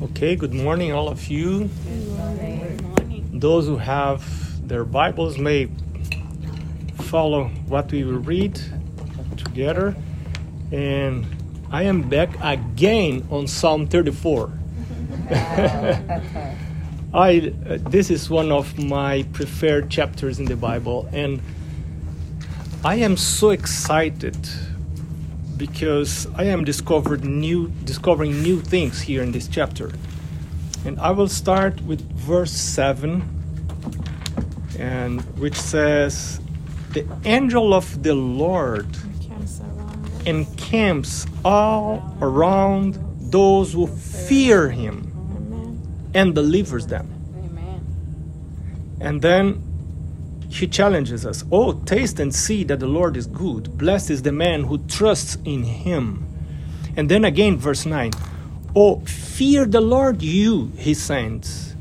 Okay, good morning, all of you. Good morning. Those who have their Bibles may follow what we will read together. And I am back again on Psalm 34. I, uh, this is one of my preferred chapters in the Bible, and I am so excited because I am discovered new, discovering new things here in this chapter. And I will start with verse 7, and which says, The angel of the Lord Camps around us. encamps all around those who fear him and delivers them. And then he challenges us Oh, taste and see that the Lord is good. Blessed is the man who trusts in him. And then again, verse 9 Oh, fear the Lord, you, his saints.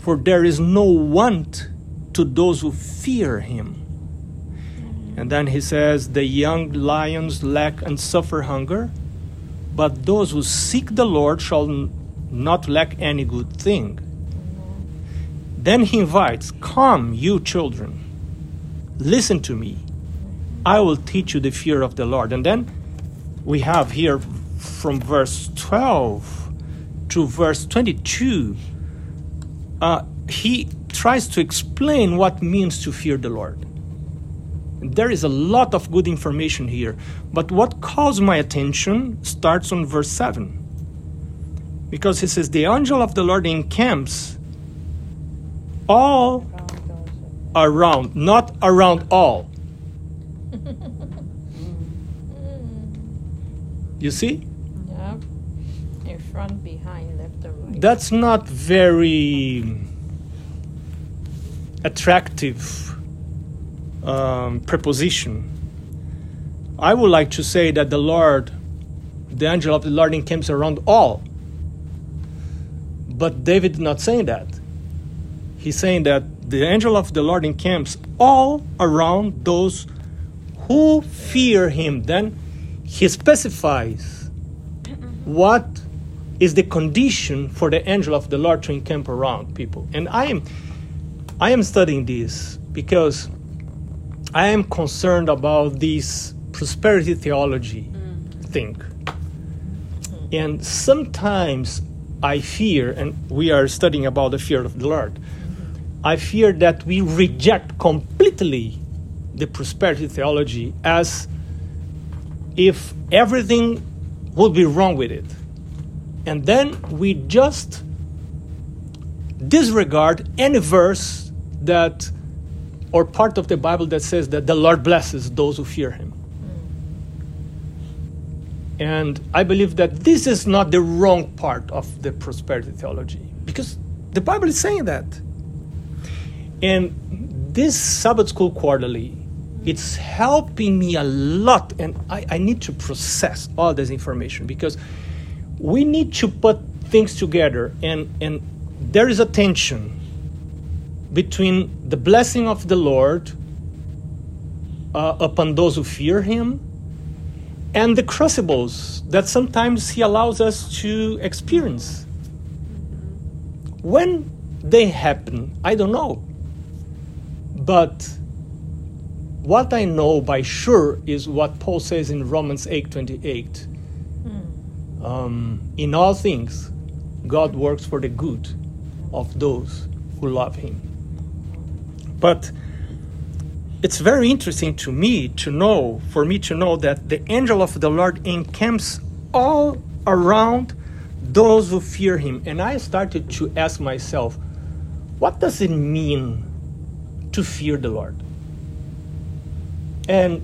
For there is no want to those who fear him. And then he says, The young lions lack and suffer hunger, but those who seek the Lord shall not lack any good thing. Then he invites, Come, you children, listen to me. I will teach you the fear of the Lord. And then we have here from verse 12 to verse 22, uh, he tries to explain what means to fear the Lord. There is a lot of good information here, but what calls my attention starts on verse 7. Because he says, The angel of the Lord encamps all around, not around all. You see? Yep. In front, behind, left, or right. That's not very attractive um, preposition. I would like to say that the Lord, the angel of the Lord encamps around all. But David not saying that. He's saying that the angel of the Lord encamps all around those who fear him. Then he specifies what is the condition for the angel of the Lord to encamp around people. And I am I am studying this because I am concerned about this prosperity theology thing. And sometimes I fear, and we are studying about the fear of the Lord, I fear that we reject completely the prosperity theology as if everything would be wrong with it. And then we just disregard any verse that or part of the Bible that says that the Lord blesses those who fear him. And I believe that this is not the wrong part of the prosperity theology because the Bible is saying that. And this Sabbath School Quarterly, it's helping me a lot, and I, I need to process all this information because we need to put things together, and, and there is a tension between the blessing of the Lord uh, upon those who fear Him and the crucibles that sometimes He allows us to experience. When they happen, I don't know. But what I know by sure is what Paul says in Romans 8:28. Um, in all things, God works for the good of those who love Him. But it's very interesting to me to know, for me to know that the angel of the Lord encamps all around those who fear Him. And I started to ask myself, what does it mean to fear the Lord? And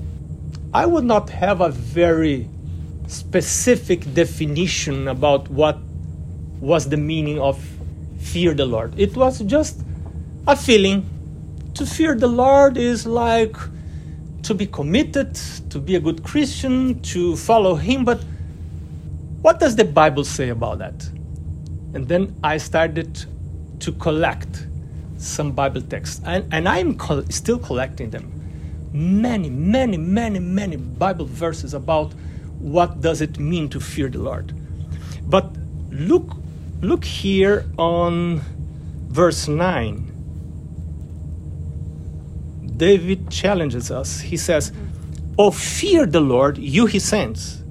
I would not have a very specific definition about what was the meaning of fear the Lord. It was just a feeling. To fear the Lord is like to be committed, to be a good Christian, to follow Him. But what does the Bible say about that? And then I started to collect some Bible texts, and, and I'm col- still collecting them. Many, many, many, many Bible verses about what does it mean to fear the Lord. But look look here on verse 9. David challenges us. He says, Oh, fear the Lord, you his saints.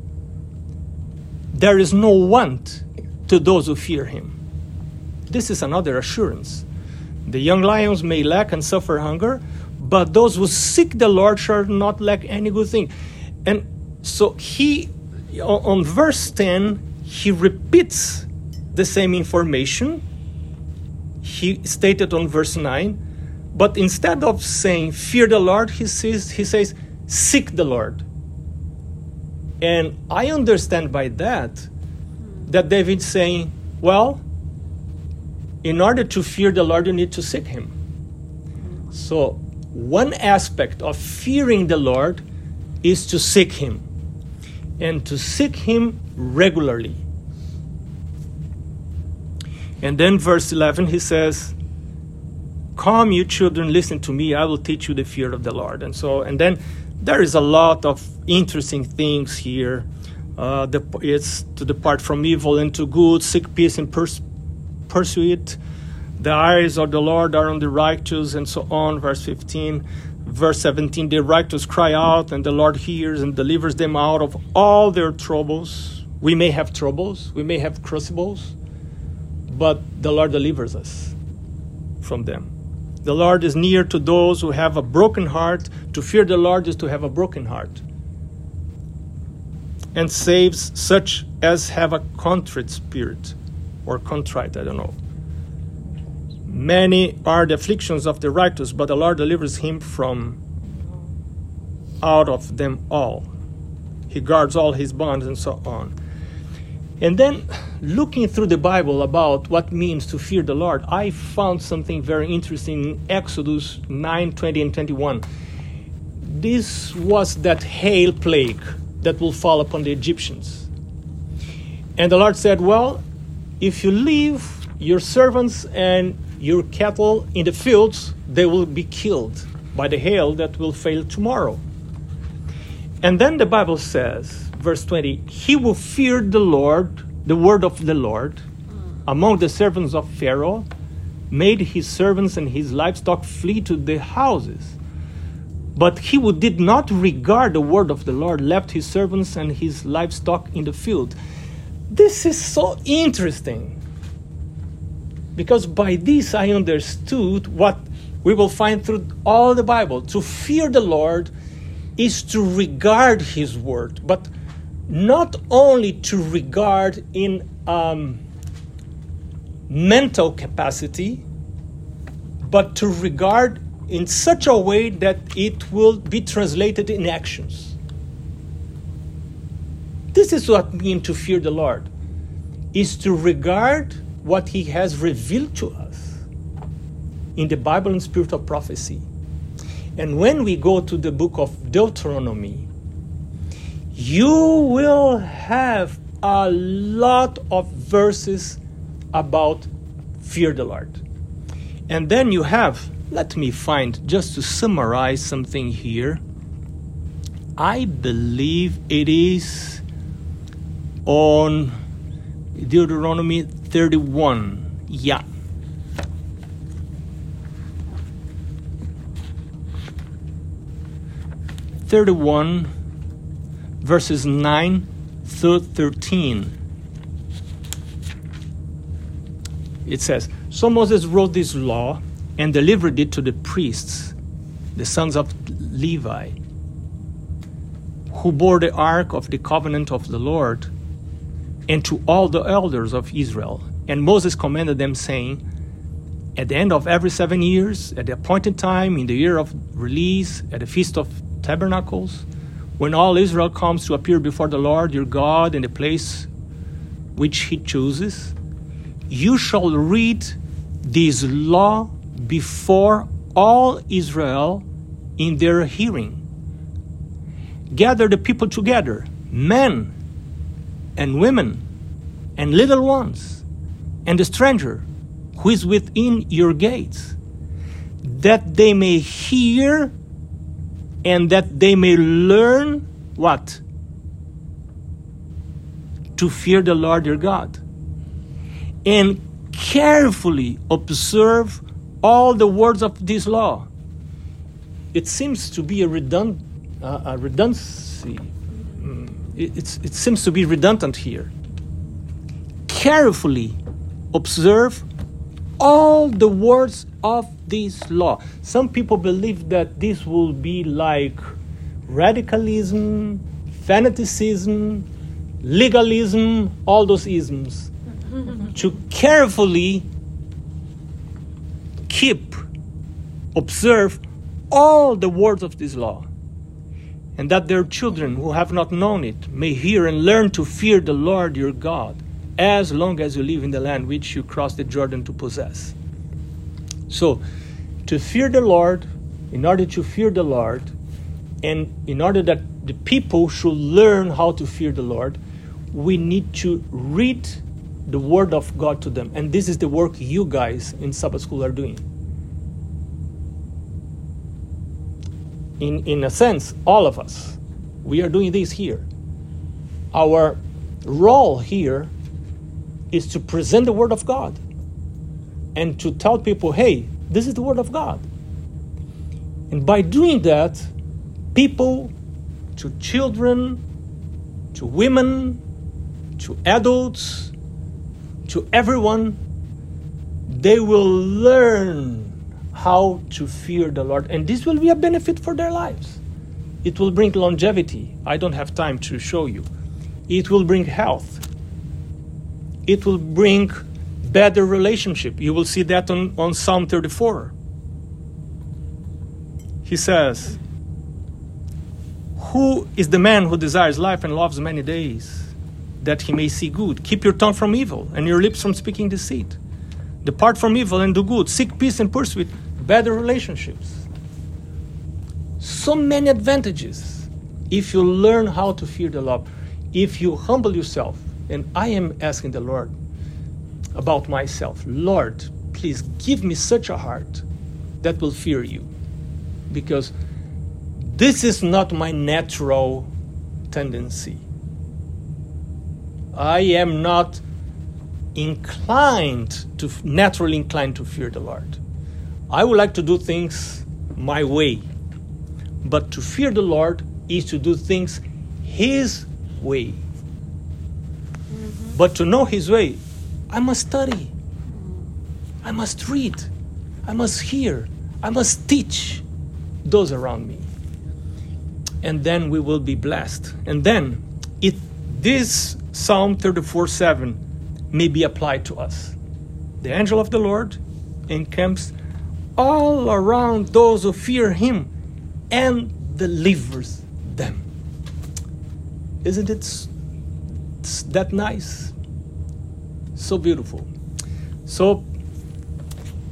There is no want to those who fear him. This is another assurance. The young lions may lack and suffer hunger, but those who seek the Lord shall not lack any good thing. And so he, on verse 10, he repeats the same information he stated on verse 9, but instead of saying, Fear the Lord, he says, he says Seek the Lord. And I understand by that that David's saying, Well, in order to fear the Lord, you need to seek Him. So, one aspect of fearing the Lord is to seek Him and to seek Him regularly. And then, verse 11, he says, Come, you children, listen to me, I will teach you the fear of the Lord. And so, and then there is a lot of interesting things here. Uh, the, it's to depart from evil and to good, seek peace and pers- pursue it. The eyes of the Lord are on the righteous, and so on. Verse 15. Verse 17 The righteous cry out, and the Lord hears and delivers them out of all their troubles. We may have troubles, we may have crucibles, but the Lord delivers us from them. The Lord is near to those who have a broken heart. To fear the Lord is to have a broken heart. And saves such as have a contrite spirit, or contrite, I don't know. Many are the afflictions of the righteous, but the Lord delivers him from out of them all. He guards all his bonds and so on. And then looking through the Bible about what means to fear the Lord, I found something very interesting in Exodus 9 20 and 21. This was that hail plague that will fall upon the Egyptians. And the Lord said, Well, if you leave your servants and your cattle in the fields, they will be killed by the hail that will fail tomorrow. And then the Bible says, verse 20, He will fear the Lord, the word of the Lord, among the servants of Pharaoh, made his servants and his livestock flee to the houses. But he who did not regard the word of the Lord left his servants and his livestock in the field. This is so interesting because by this I understood what we will find through all the Bible. To fear the Lord is to regard His word, but not only to regard in um, mental capacity, but to regard in such a way that it will be translated in actions. This is what means to fear the Lord, is to regard what he has revealed to us in the Bible and spirit of prophecy. And when we go to the book of Deuteronomy, you will have a lot of verses about fear the Lord. And then you have, let me find, just to summarize something here. I believe it is on Deuteronomy 31. Yeah. Thirty-one, verses nine through thirteen. It says, So Moses wrote this law and delivered it to the priests, the sons of Levi, who bore the ark of the covenant of the Lord and to all the elders of Israel. And Moses commanded them, saying, At the end of every seven years, at the appointed time, in the year of release, at the feast of tabernacles, when all Israel comes to appear before the Lord your God in the place which he chooses, you shall read this law before all Israel in their hearing. Gather the people together, men and women and little ones and the stranger who is within your gates, that they may hear and that they may learn what? To fear the Lord your God. and carefully observe all the words of this law. It seems to be a, redund- uh, a redundancy. It, it seems to be redundant here. Carefully observe all the words of this law. Some people believe that this will be like radicalism, fanaticism, legalism, all those isms. to carefully keep, observe all the words of this law, and that their children who have not known it may hear and learn to fear the Lord your God as long as you live in the land which you cross the Jordan to possess. So, to fear the Lord, in order to fear the Lord, and in order that the people should learn how to fear the Lord, we need to read the Word of God to them. And this is the work you guys in Sabbath School are doing. In, in a sense, all of us, we are doing this here. Our role here is to present the Word of God and to tell people, hey, this is the Word of God. And by doing that, people, to children, to women, to adults, to everyone, they will learn how to fear the Lord. And this will be a benefit for their lives. It will bring longevity. I don't have time to show you. It will bring health. It will bring better relationship. You will see that on, on Psalm 34. He says, Who is the man who desires life and loves many days? that he may see good. Keep your tongue from evil and your lips from speaking deceit. Depart from evil and do good. Seek peace and pursue it. Better relationships. So many advantages if you learn how to fear the Lord. If you humble yourself, and I am asking the Lord about myself Lord, please give me such a heart that will fear you. Because this is not my natural tendency. I am not inclined to naturally inclined to fear the Lord. I would like to do things my way. But to fear the Lord is to do things his way. Mm-hmm. But to know his way, I must study. I must read. I must hear. I must teach those around me. And then we will be blessed. And then it this Psalm 34 7 may be applied to us. The angel of the Lord encamps all around those who fear him and delivers them. Isn't it that nice? So beautiful. So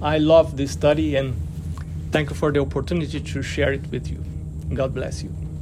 I love this study and thank you for the opportunity to share it with you. God bless you.